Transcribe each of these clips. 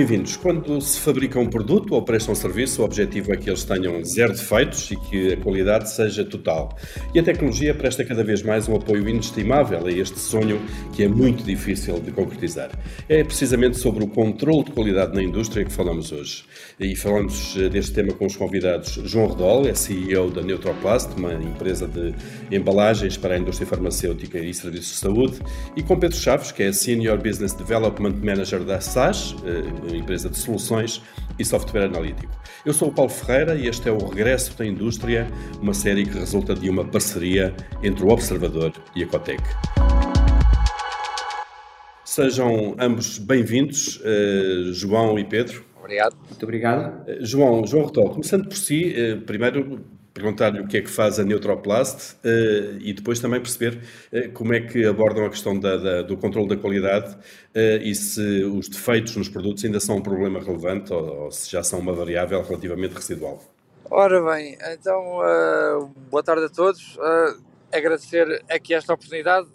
Bem-vindos. Quando se fabrica um produto ou presta um serviço, o objetivo é que eles tenham zero defeitos e que a qualidade seja total. E a tecnologia presta cada vez mais um apoio inestimável a este sonho que é muito difícil de concretizar. É precisamente sobre o controle de qualidade na indústria que falamos hoje. E falamos eh, deste tema com os convidados João Redol, é CEO da Neutroplast, uma empresa de embalagens para a indústria farmacêutica e serviços de saúde, e com Pedro Chaves, que é Senior Business Development Manager da SAS, eh, empresa de soluções e software analítico. Eu sou o Paulo Ferreira e este é o Regresso da Indústria, uma série que resulta de uma parceria entre o Observador e a Cotec. Sejam ambos bem-vindos, uh, João e Pedro. Obrigado. Muito obrigado. Uh, João, João Rotol, começando por si, uh, primeiro perguntar-lhe o que é que faz a Neutroplast uh, e depois também perceber uh, como é que abordam a questão da, da, do controle da qualidade uh, e se os defeitos nos produtos ainda são um problema relevante ou, ou se já são uma variável relativamente residual. Ora bem, então boa tarde a todos. agradecer aqui esta oportunidade.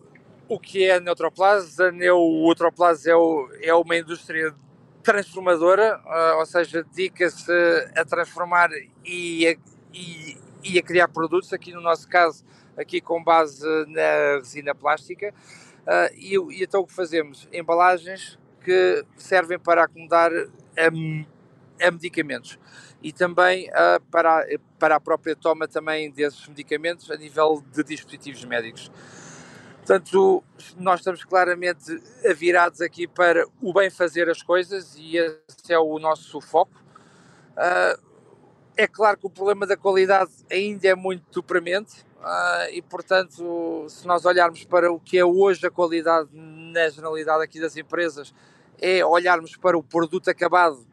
O que é a Neutroplast? A Neutroplast é, o, é uma indústria transformadora, ou seja, dedica-se a transformar e a, e, e a criar produtos, aqui no nosso caso, aqui com base na resina plástica. Uh, e, e, então o que fazemos? Embalagens que servem para acomodar a, a medicamentos e também uh, para, para a própria toma também desses medicamentos a nível de dispositivos médicos. Portanto, nós estamos claramente virados aqui para o bem fazer as coisas e esse é o nosso foco. Uh, é claro que o problema da qualidade ainda é muito premente uh, e, portanto, se nós olharmos para o que é hoje a qualidade na generalidade aqui das empresas, é olharmos para o produto acabado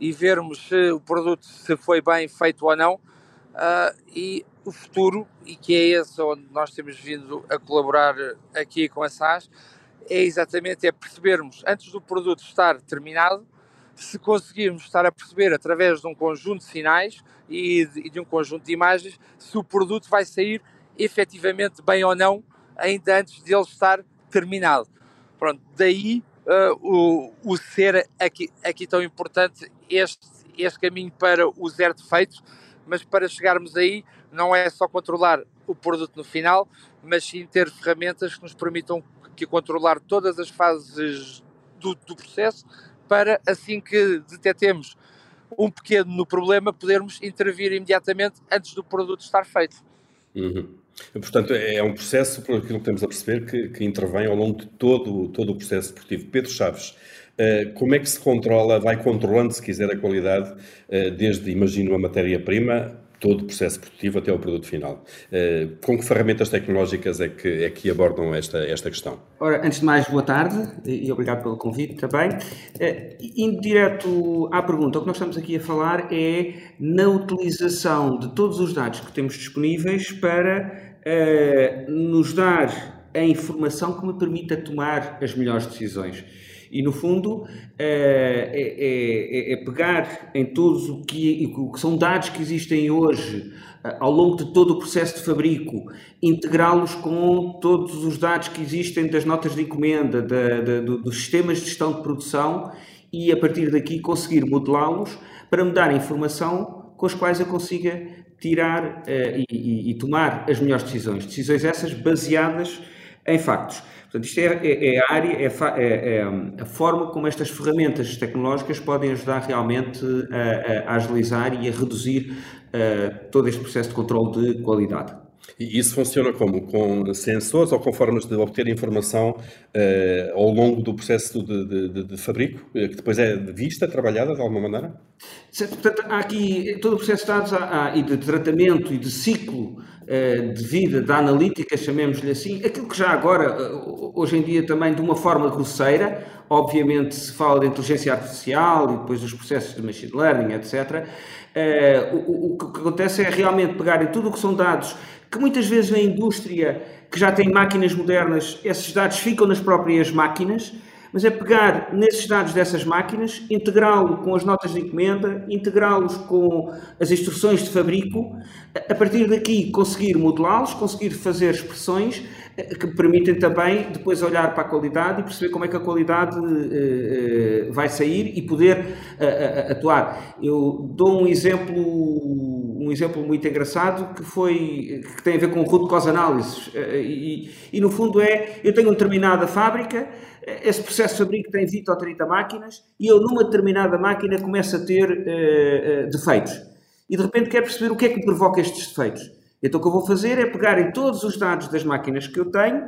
e vermos se o produto se foi bem feito ou não. Uh, e o futuro, e que é esse onde nós temos vindo a colaborar aqui com a SAS, é exatamente é percebermos antes do produto estar terminado se conseguirmos estar a perceber através de um conjunto de sinais e de, de um conjunto de imagens se o produto vai sair efetivamente bem ou não, ainda antes de ele estar terminado. Pronto, daí uh, o, o ser aqui, aqui tão importante, este, este caminho para o zero defeitos, mas para chegarmos aí não é só controlar o produto no final, mas sim ter ferramentas que nos permitam que controlar todas as fases do, do processo para assim que detectemos um pequeno problema, podermos intervir imediatamente antes do produto estar feito. Uhum. Portanto, é um processo, por aquilo que temos a perceber, que, que intervém ao longo de todo, todo o processo esportivo. Pedro Chaves, uh, como é que se controla, vai controlando, se quiser, a qualidade, uh, desde, imagino, a matéria-prima todo o processo produtivo até o produto final. Eh, com que ferramentas tecnológicas é que, é que abordam esta, esta questão? Ora, antes de mais, boa tarde e obrigado pelo convite também. Eh, indo direto à pergunta, o que nós estamos aqui a falar é na utilização de todos os dados que temos disponíveis para uh, nos dar a informação que me permita tomar as melhores decisões. E, no fundo, eh, é, é, é pegar em todos o que, o que são dados que existem hoje eh, ao longo de todo o processo de fabrico, integrá-los com todos os dados que existem das notas de encomenda, da, da, dos sistemas de gestão de produção e, a partir daqui, conseguir modelá-los para me dar informação com as quais eu consiga tirar uh, e, e, tomar as melhores decisões. Decisões essas baseadas em factos. Portanto, isto é, é, é a área, é, é, é, a forma como estas ferramentas tecnológicas podem ajudar realmente a, a agilizar e a reduzir uh, todo este processo de controle de qualidade. E isso funciona como? Com sensores ou com formas de obter informação uh, ao longo do processo de, de, de, fabrico, eh, que depois é vista, trabalhada de alguma maneira? Portanto, há aqui todo o processo de dados há, há, e de tratamento e de ciclo uh, de vida da analítica, chamemos-lhe assim, aquilo que já agora, hoje em dia também de uma forma grosseira, obviamente se fala de inteligência artificial e depois dos processos de machine learning, etc. O, o, que acontece é realmente pegarem tudo o que são dados que muitas vezes na indústria que já tem máquinas modernas, esses dados ficam nas próprias máquinas, mas é pegar nesses dados dessas máquinas, integrá-lo com as notas de encomenda, integrá-los com as instruções de fabrico, a partir daqui conseguir modelá-los, conseguir fazer expressões que permitem também depois olhar para a qualidade e perceber como é que a qualidade uh, vai sair e poder uh, atuar. Eu dou um exemplo, um exemplo muito engraçado que foi que tem a ver com root cause analysis e, e, no fundo é eu tenho uma determinada fábrica esse processo fabrico tem 20 ou 30 máquinas e eu numa determinada máquina começo a ter defeitos e de repente quero perceber o que é que provoca estes defeitos então o que eu vou fazer é pegar em todos os dados das máquinas que eu tenho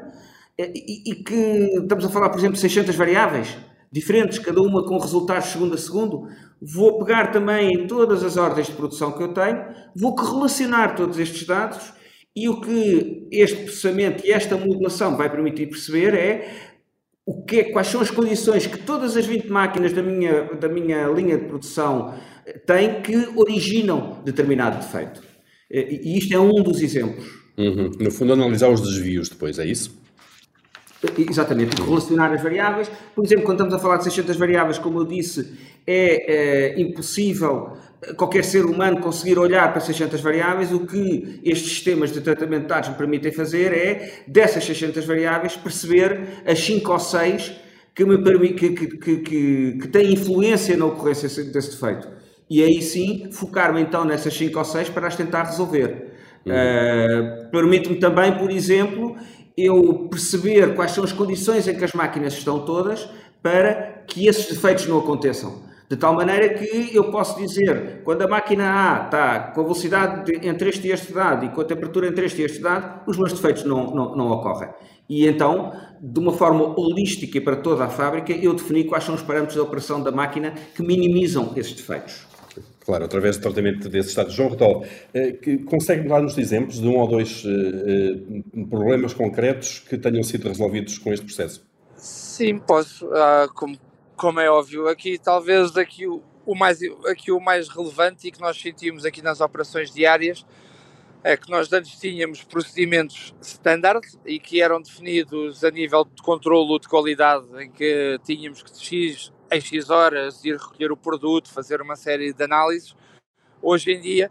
eh, e, e que estamos a falar, por exemplo, de 600 variáveis diferentes, cada uma com resultados segundo a segundo. Vou pegar também em todas as ordens de produção que eu tenho, vou correlacionar todos estes dados e o que este processamento e esta modulação vai permitir perceber é o que é, quais são as condições que todas as 20 máquinas da minha, da minha linha de produção têm que originam determinado defeito. E isto é um dos exemplos. Uhum. No fundo, analisar os desvios depois, é isso? Exatamente, relacionar as variáveis. Por exemplo, quando estamos a falar de 600 variáveis, como eu disse, é, é impossível qualquer ser humano conseguir olhar para 600 variáveis. O que estes sistemas de tratamento de dados me permitem fazer é, dessas 600 variáveis, perceber as 5 ou 6 que, me que, que, que, que têm influência na ocorrência desse defeito e aí sim focar-me então nessas 5 ou 6 para as tentar resolver. Uhum. Uh, Permite-me também, por exemplo, eu perceber quais são as condições em que as máquinas estão todas para que esses defeitos não aconteçam. De tal maneira que eu posso dizer, quando a máquina A está com a velocidade de, entre este e este dado e com a temperatura entre este e este dado, os meus defeitos não, não, não ocorrem. E então, de uma forma holística para toda a fábrica, eu defini quais são os parâmetros de operação da máquina que minimizam esses defeitos. Claro, através do tratamento desses estados. João Retol, eh, consegue dar-nos exemplos de um ou dois eh, eh, problemas concretos que tenham sido resolvidos com este processo? Sim, posso. Ah, como, como, é óbvio, aqui talvez aqui o, o, mais, aqui o mais relevante e que nós sentimos aqui nas operações diárias é que nós antes tínhamos procedimentos standard e que eram definidos a nível de controlo de qualidade, em que tínhamos que X em X horas ir recolher o produto, fazer uma série de análises. Hoje em dia,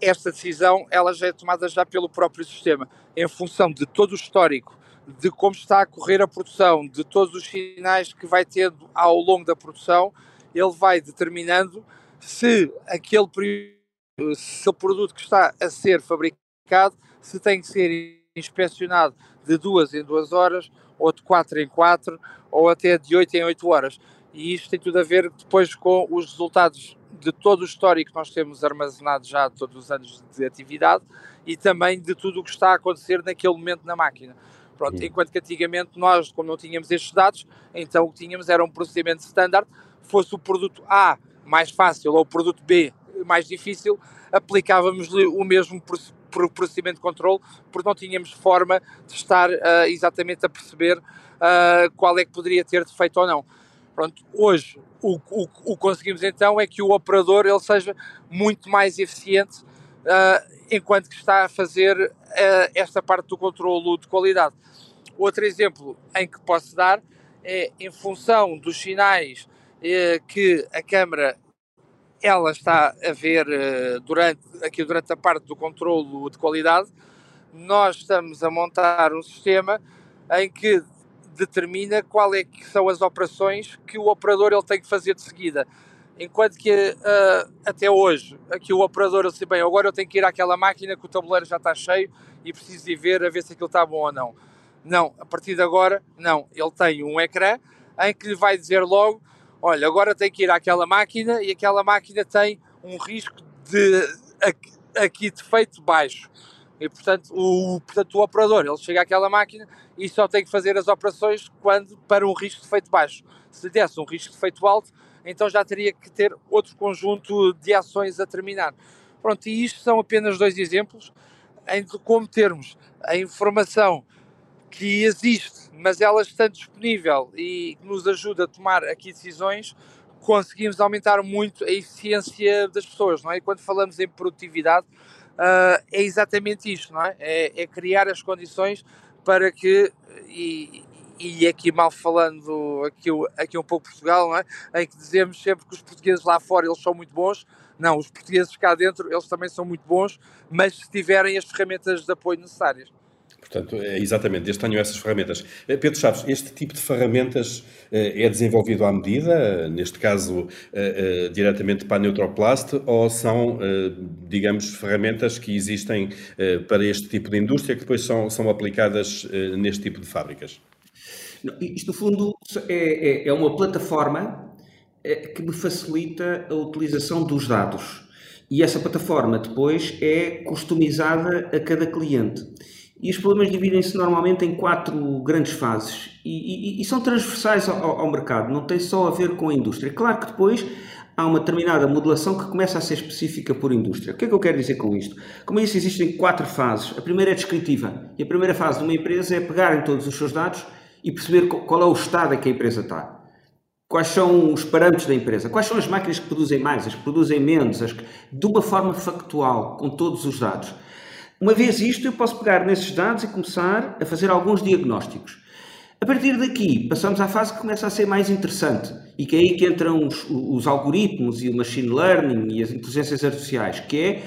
esta decisão ela já é tomada já pelo próprio sistema, em função de todo o histórico, de como está a correr a produção, de todos os sinais que vai tendo ao longo da produção, ele vai determinando se aquele, se o produto que está a ser fabricado se tem que ser inspecionado de duas em duas horas ou de quatro em quatro ou até de 8 em 8 horas. E isto tem tudo a ver depois com os resultados de todo o histórico que nós temos armazenado já todos os anos de atividade e também de tudo o que está a acontecer naquele momento na máquina. Pronto, enquanto que antigamente nós, como não tínhamos estes dados, então o que tínhamos era um procedimento standard, fosse o produto A mais fácil ou o produto B mais difícil, aplicávamos-lhe o mesmo procedimento de controle, porque não tínhamos forma de estar uh, exatamente a perceber uh, qual é que poderia ter defeito ou não. Pronto, hoje o, o conseguimos então é que o operador ele seja muito mais eficiente uh, enquanto que está a fazer esta parte do controlo de qualidade. Outro exemplo em que posso dar é em função dos sinais uh, que a câmara ela está a ver durante, aqui durante a parte do controlo de qualidade, nós estamos a montar um sistema em que determina qual é que são as operações que o operador ele tem que fazer de seguida. Enquanto que uh, até hoje, aqui o operador disse, bem, agora eu tenho que ir àquela máquina que o tabuleiro já está cheio e preciso ir ver a ver se aquilo está bom ou não. Não, a partir de agora, não. Ele tem um ecrã em que lhe vai dizer logo, olha, agora tem que ir àquela máquina e aquela máquina tem um risco de aqui defeito baixo. E portanto o, portanto, o operador ele chega àquela máquina e só tem que fazer as operações quando para um risco de efeito baixo. Se desse um risco de efeito alto, então já teria que ter outro conjunto de ações a terminar. Pronto, e isto são apenas dois exemplos em como termos a informação que existe, mas ela está disponível e nos ajuda a tomar aqui decisões, conseguimos aumentar muito a eficiência das pessoas, não é? E quando falamos em produtividade, uh, é exatamente isto, não é? é? é? criar as condições para que, e, e aqui mal falando aqui, aqui um pouco Portugal, não é? em que dizemos sempre que os portugueses lá fora eles são muito bons, não, os portugueses cá dentro eles também são muito bons, mas se tiverem as ferramentas de apoio necessárias. Portanto, é exatamente, desde tenho essas ferramentas. Eh, Pedro Chaves, este tipo de ferramentas é desenvolvido à medida, neste caso diretamente para a Neutroplast, ou são, digamos, ferramentas que existem para este tipo de indústria que depois são, são aplicadas neste tipo de fábricas? Isto, no fundo, é, é, é uma plataforma que me facilita a utilização dos dados. E essa plataforma depois é customizada a cada cliente. E os problemas dividem-se normalmente em quatro grandes fases e, e, e são transversais ao, ao, mercado, não tem só a ver com a indústria. Claro que depois há uma determinada modulação que começa a ser específica por indústria. O que é que eu quero dizer com isto? Como eu disse, existem quatro fases. A primeira é descritiva e a primeira fase de uma empresa é pegar em todos os seus dados e perceber qual é o estado em que a empresa está. Quais são os parâmetros da empresa? Quais são as máquinas que produzem mais, as que produzem menos, as que, de uma forma factual, com todos os dados. Uma vez isto, eu posso pegar nesses dados e começar a fazer alguns diagnósticos. A partir daqui, passamos à fase que começa a ser mais interessante e que é aí que entram os, os algoritmos e o machine learning e as inteligências artificiais, que é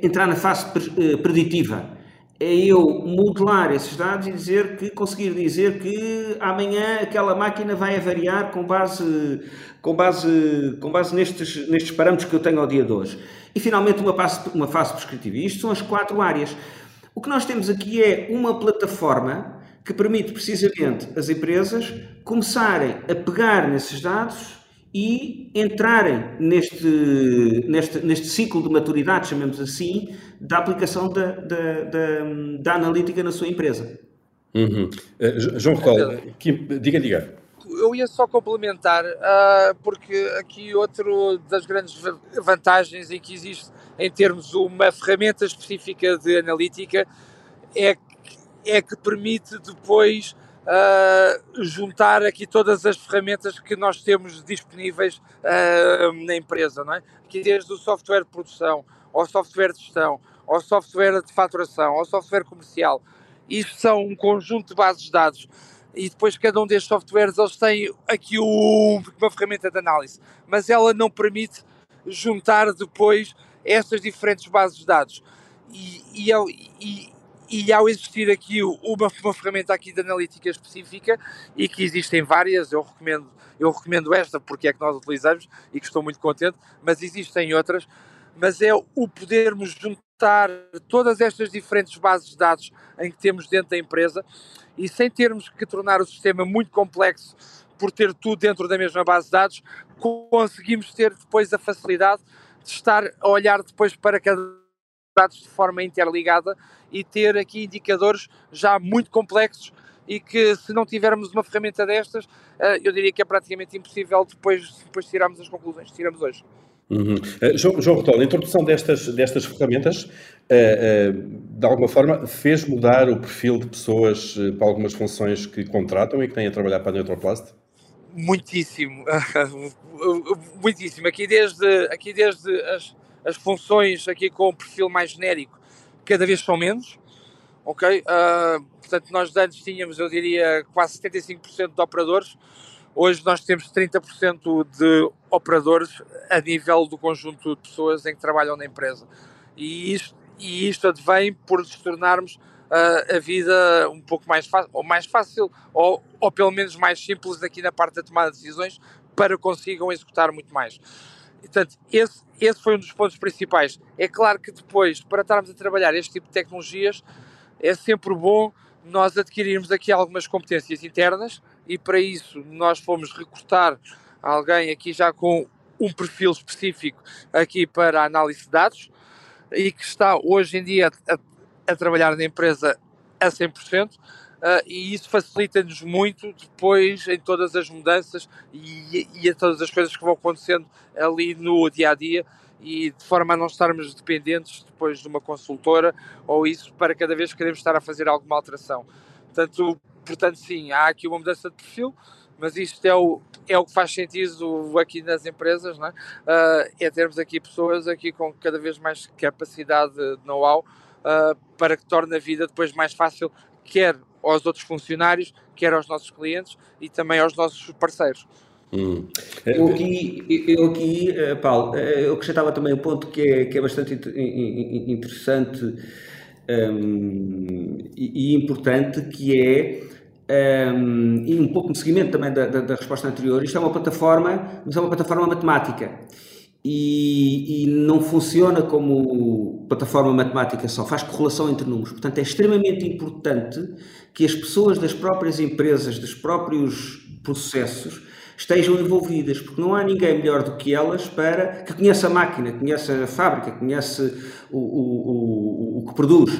entrar na fase eh, preditiva é eu modelar esses dados e dizer que conseguir dizer que amanhã aquela máquina vai variar com base com base com base nestes nestes parâmetros que eu tenho ao dia de hoje. E finalmente uma fase uma fase prescritiva. E isto são as quatro áreas. O que nós temos aqui é uma plataforma que permite precisamente as empresas começarem a pegar nesses dados e entrarem neste, neste, neste ciclo de maturidade, chamemos assim, da aplicação da, da, da, da analítica na sua empresa. Uhum. Uh, João Recol, diga, diga. Eu ia só complementar, uh, porque aqui outro das grandes vantagens em que existe em termos uma ferramenta específica de analítica é que, é que permite depois uh, juntar aqui todas as ferramentas que nós temos disponíveis uh, na empresa, não é? Aqui desde o software de produção, ao software de gestão, ao software de faturação, ao software comercial. Isto são um conjunto de bases de dados e depois cada um destes softwares eles têm aqui uma ferramenta de análise, mas ela não permite juntar depois estas diferentes bases de dados. E, e, e, e ao existir aqui uma, uma ferramenta aqui de analítica específica e que existem várias, eu recomendo, eu recomendo esta porque é que nós utilizamos e que estou muito contente, mas existem outras, mas é o podermos juntar todas estas diferentes bases de dados em que temos dentro da empresa e sem termos que tornar o sistema muito complexo por ter tudo dentro da mesma base de dados, conseguimos ter depois a facilidade de estar a olhar depois para cada dados de forma interligada e ter aqui indicadores já muito complexos e que se não tivermos uma ferramenta destas, eh, eu diria que é praticamente impossível depois, depois tirarmos as conclusões que tiramos hoje. Uhum. Uh, João, João a introdução destas, destas ferramentas, uh, uh, de alguma forma, fez mudar o perfil de pessoas para algumas funções que contratam e que têm a trabalhar para a Neutroplast? Muitíssimo, muitíssimo. Aqui desde, aqui desde as, as funções aqui com o perfil mais genérico cada vez são menos, ok? Uh, portanto, nós antes tínhamos, eu diria, quase 75% de operadores, hoje nós temos 30% de operadores a nível do conjunto de pessoas em que trabalham na empresa. E isto, e isto advém por nos tornarmos uh, a vida um pouco mais fácil, ou mais fácil, ou, ou pelo menos mais simples aqui na parte da tomada de decisões, para consigam executar muito mais. Portanto, esse, esse foi um dos pontos principais. É claro que depois, para estarmos a trabalhar este tipo de tecnologias, é sempre bom nós adquirirmos aqui algumas competências internas e para isso nós fomos recrutar alguém aqui já com um perfil específico aqui para análise de dados e que está hoje em dia a, a trabalhar na empresa a 100%. Uh, e isso facilita-nos muito depois em todas as mudanças e, e a todas as coisas que vão acontecendo ali no dia a dia e de forma a não estarmos dependentes depois de uma consultora ou isso para cada vez que queremos estar a fazer alguma alteração. Portanto, portanto sim, há aqui uma mudança de perfil, mas isto é o, é o que faz sentido aqui nas empresas, não é? Uh, é termos aqui pessoas aqui com cada vez mais capacidade de know-how uh, para que torne a vida depois mais fácil, quer aos outros funcionários, quer aos nossos clientes e também aos nossos parceiros. Hum. Eu aqui, eu aqui, Paulo, eu acrescentava também um ponto que é, que é bastante interessante um, e, e, importante, que é, um, e um pouco de seguimento também da, da, da, resposta anterior, isto é uma plataforma, mas é uma plataforma matemática. E, e, não funciona como plataforma matemática só, faz correlação entre números. Portanto, é extremamente importante que as pessoas das próprias empresas, dos próprios processos, estejam envolvidas, porque não há ninguém melhor do que elas para que conheça a máquina, conheça a fábrica, conhece o, o, o, o que produz.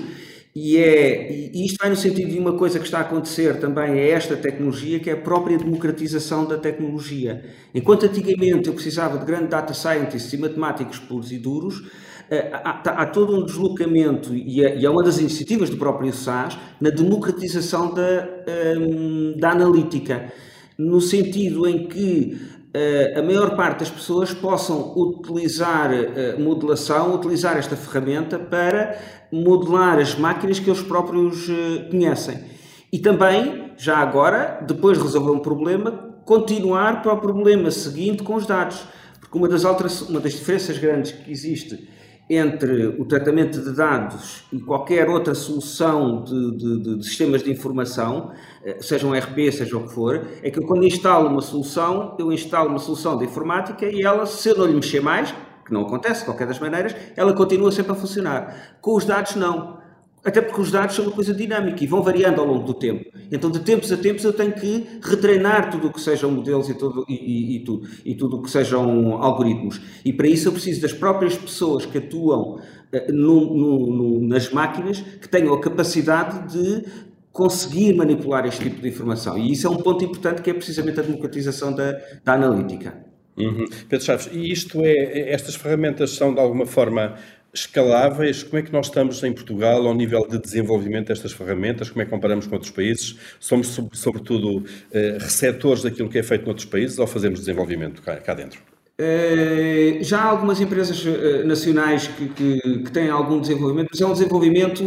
E, é, e isto vai no sentido de uma coisa que está a acontecer também, é esta tecnologia, que é a própria democratização da tecnologia. Enquanto antigamente eu precisava de grandes data scientists e matemáticos puros e duros, eh, há, há, todo um deslocamento, e é, e é, uma das iniciativas do próprio SAS, na democratização da, ehm, da analítica no sentido em que uh, a maior parte das pessoas possam utilizar uh, modelação, utilizar esta ferramenta para modelar as máquinas que eles próprios conhecem. E também, já agora, depois de resolver um problema, continuar para o problema seguinte com os dados. Porque uma das, alterações, uma das diferenças grandes que existe entre o tratamento de dados e qualquer outra solução de, de, de, sistemas de informação, eh, seja um RP, seja o que for, é que eu, quando instalo uma solução, eu instalo uma solução de informática e ela, se eu não lhe mexer mais, que não acontece de qualquer das maneiras, ela continua sempre a funcionar. Com os dados, não. Até porque os dados são uma coisa dinâmica e vão variando ao longo do tempo. Então, de tempos a tempos, eu tenho que retreinar tudo o que sejam modelos e tudo, e, e, e tudo, e tudo o que sejam algoritmos. E para isso eu preciso das próprias pessoas que atuam uh, no, no, no, nas máquinas que tenham a capacidade de conseguir manipular este tipo de informação. E isso é um ponto importante que é precisamente a democratização da, da analítica. Uhum. Pedro Chaves, e isto é, estas ferramentas são de alguma forma escaláveis? Como é que nós estamos em Portugal ao nível de desenvolvimento destas ferramentas? Como é que comparamos com outros países? Somos, sobretudo, eh, receptores daquilo que é feito noutros países ou fazemos desenvolvimento cá, dentro? Uh, já há algumas empresas uh, nacionais que, que, que, têm algum desenvolvimento, mas é um desenvolvimento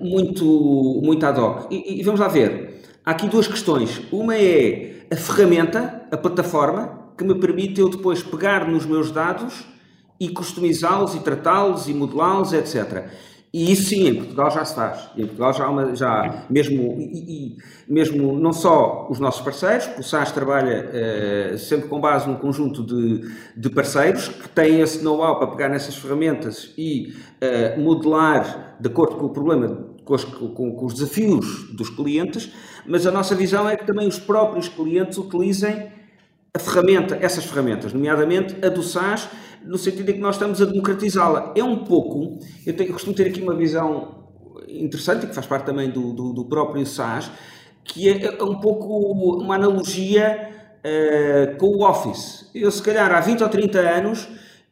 muito, muito ad hoc. E, e, vamos lá ver. Há aqui duas questões. Uma é a ferramenta, a plataforma, que me permite eu depois pegar nos meus dados e customizá-los e tratá-los e modelá-los, etc. E isso sim, em Portugal já se faz. Em Portugal já há, uma, já, mesmo, e, e, mesmo não só os nossos parceiros, porque o SAS trabalha uh, sempre com base num conjunto de, de parceiros que têm esse know-how para pegar nessas ferramentas e uh, modelar de acordo com o problema, com os, com, com os desafios dos clientes, mas a nossa visão é que também os próprios clientes utilizem a ferramenta, essas ferramentas, nomeadamente a do SAS, no sentido em que nós estamos a democratizá-la. É um pouco, eu, tenho, eu costumo ter aqui uma visão interessante, que faz parte também do, do, do próprio SAS, que é, é, um pouco uma analogia uh, com o Office. Eu, se calhar, há 20 ou 30 anos,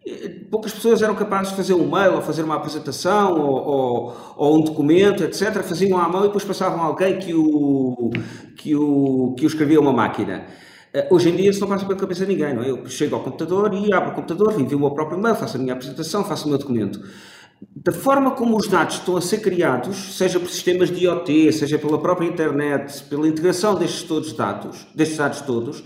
eh, poucas pessoas eram capazes de fazer um mail, ou fazer uma apresentação, ou, ou, ou, um documento, etc. Faziam à mão e depois passavam a alguém que o, que o, que o escrevia uma máquina. Eh, hoje em dia isso não passa pela cabeça de ninguém, não é? Eu chego ao computador e abro o computador, envio o meu próprio e-mail, faço a minha apresentação, faço o meu documento. Da forma como os dados estão a ser criados, seja por sistemas de IoT, seja pela própria internet, pela integração destes, todos dados, destes dados todos,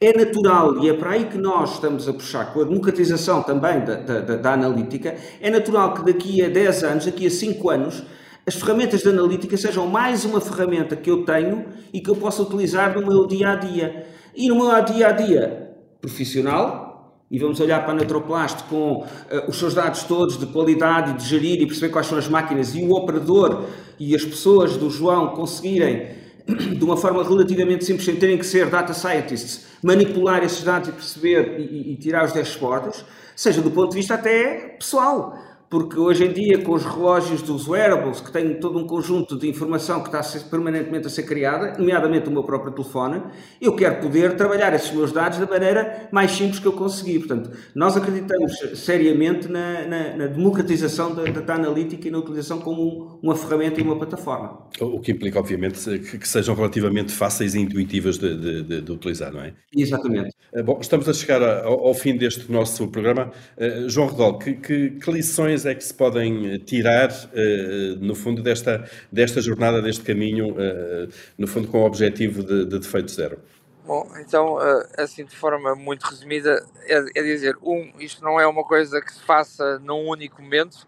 é natural, e é para aí que nós estamos a puxar, com a democratização também da, da, da, analítica, é natural que daqui a 10 anos, daqui a 5 anos, as ferramentas de analítica sejam mais uma ferramenta que eu tenho e que eu possa utilizar no meu dia a dia. E no meu dia a dia profissional, e vamos olhar para a Neutroplast com uh, os seus dados todos de qualidade e de gerir e perceber quais são as máquinas e o operador e as pessoas do João conseguirem, de uma forma relativamente simples, sem terem que ser data scientists, manipular esses dados e perceber e, e tirar os dashboards, seja do ponto de vista até pessoal porque hoje em dia, com os relógios dos wearables, que têm todo um conjunto de informação que está permanentemente a ser criada, nomeadamente o meu próprio telefone, eu quero poder trabalhar esses meus dados da maneira mais simples que eu conseguir. Portanto, nós acreditamos seriamente na, na, na democratização da, da, analítica e na utilização como uma ferramenta e uma plataforma. O que implica, obviamente, que, sejam relativamente fáceis e intuitivas de, de, de, de utilizar, não é? Exatamente. Eh, bom, estamos a chegar ao, ao fim deste nosso programa. Uh, João Redol, que, que, que lições é que se podem eh, tirar, eh, no fundo, desta, desta jornada, deste caminho, eh, no fundo, com o objetivo de, de defeito zero? Bom, então, assim, de forma muito resumida, é, é, dizer, um, isto não é uma coisa que se faça num único momento,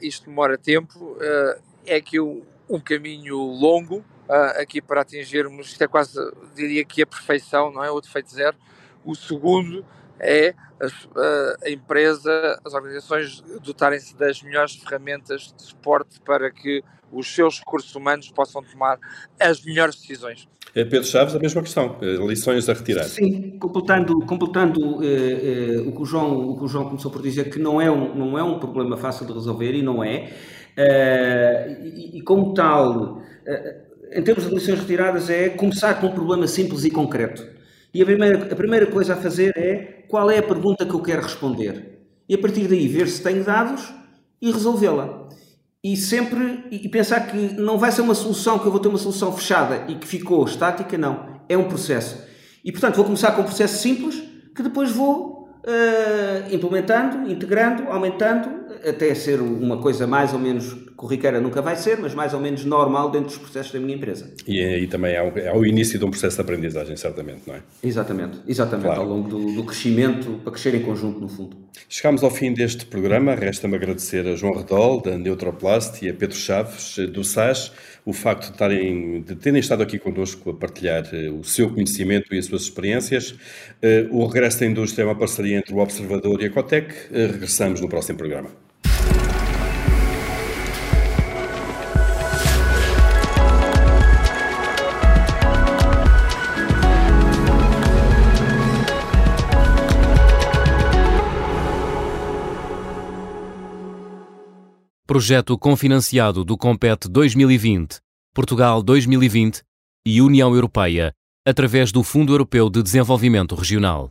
isto demora tempo, é que um, um caminho longo aqui para atingirmos, isto é quase, diria que a perfeição, não é? O defeito zero. O segundo é a, a empresa, as organizações dotarem-se das melhores ferramentas de suporte para que os seus recursos humanos possam tomar as melhores decisões. É Pedro Chaves, a mesma questão, eh, lições a retirar. Sim, completando, completando eh, eh, o, que o, João, o que o João começou por dizer, que não é um, não é um problema fácil de resolver, e não é, eh, e, e, como tal, eh, em termos de lições retiradas, é começar com um problema simples e concreto. E a primeira, a primeira coisa a fazer é qual é a pergunta que eu quero responder. E a partir daí ver se tenho dados e resolvê-la. E sempre e pensar que não vai ser uma solução, que eu vou ter uma solução fechada e que ficou estática, não. É um processo. E portanto vou começar com um processo simples que depois vou uh, implementando, integrando, aumentando, até ser uma coisa mais ou menos corriqueira nunca vai ser, mas mais ou menos normal dentro dos processos da minha empresa. E aí também é o, é o início de um processo de aprendizagem, certamente, não é? Exatamente, exatamente, claro. ao longo do, do, crescimento, para crescer em conjunto, no fundo. Chegamos ao fim deste programa, resta-me agradecer a João Redol, da Neutroplast, e a Pedro Chaves, do SAS, o facto de, estarem, de terem estado aqui connosco a partilhar uh, o seu conhecimento e as suas experiências. Uh, o regresso da indústria é uma parceria entre o Observador e a Cotec. Uh, regressamos no próximo programa. Projeto confinanciado do Compete 2020, Portugal 2020 e União Europeia, através do Fundo Europeu de Desenvolvimento Regional.